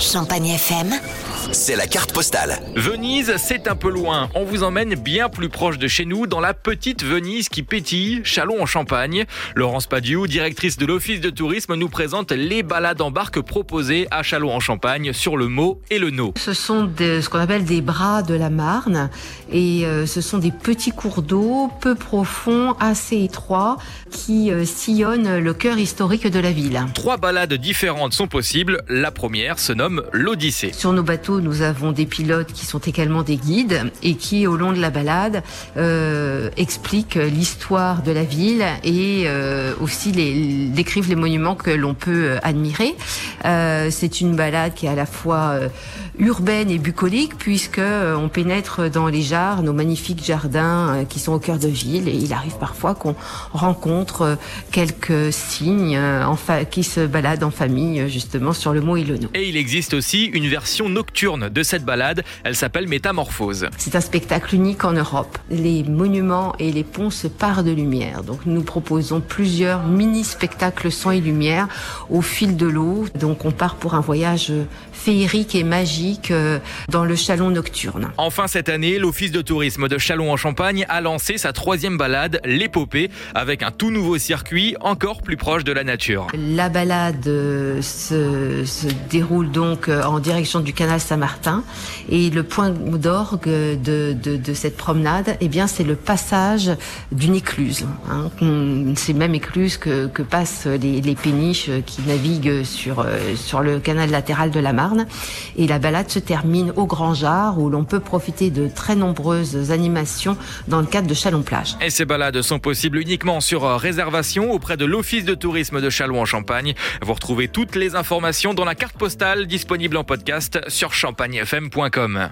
Champagne FM. C'est la carte postale. Venise, c'est un peu loin. On vous emmène bien plus proche de chez nous, dans la petite Venise qui pétille, Chalon en Champagne. Laurence Padiou, directrice de l'Office de tourisme, nous présente les balades en barque proposées à Chalon en Champagne sur le Mot et le No. Ce sont ce qu'on appelle des bras de la Marne et euh, ce sont des petits cours d'eau peu profonds, assez étroits, qui euh, sillonnent le cœur historique de la ville. Trois balades différentes sont possibles. La première se nomme Sur nos bateaux, nous avons des pilotes qui sont également des guides et qui, au long de la balade, euh, expliquent l'histoire de la ville et euh, aussi décrivent les monuments que l'on peut euh, admirer. Euh, c'est une balade qui est à la fois euh, urbaine et bucolique puisque euh, on pénètre dans les jarres, nos magnifiques jardins euh, qui sont au cœur de ville et il arrive parfois qu'on rencontre euh, quelques signes euh, en fa- qui se baladent en famille justement sur le mot et le nom. Et il existe aussi une version nocturne de cette balade. Elle s'appelle Métamorphose. C'est un spectacle unique en Europe. Les monuments et les ponts se parent de lumière. Donc nous proposons plusieurs mini-spectacles son et lumière au fil de l'eau. Donc on part pour un voyage euh, féerique et magique euh, dans le chalon nocturne. Enfin cette année, l'Office de tourisme de Chalon en Champagne a lancé sa troisième balade, l'épopée, avec un tout nouveau circuit encore plus proche de la nature. La balade euh, se, se déroule donc en direction du canal Saint-Martin et le point d'orgue de, de, de cette promenade, eh bien, c'est le passage d'une écluse. Hein. C'est même écluse que, que passent les, les péniches qui naviguent sur, sur le canal latéral de la Marne. Et la balade se termine au Grand Jar où l'on peut profiter de très nombreuses animations dans le cadre de Chalon-Plage. Et ces balades sont possibles uniquement sur réservation auprès de l'Office de tourisme de Chalon en Champagne. Vous retrouvez toutes les informations dans la carte postale disponible en podcast sur champagnefm.com.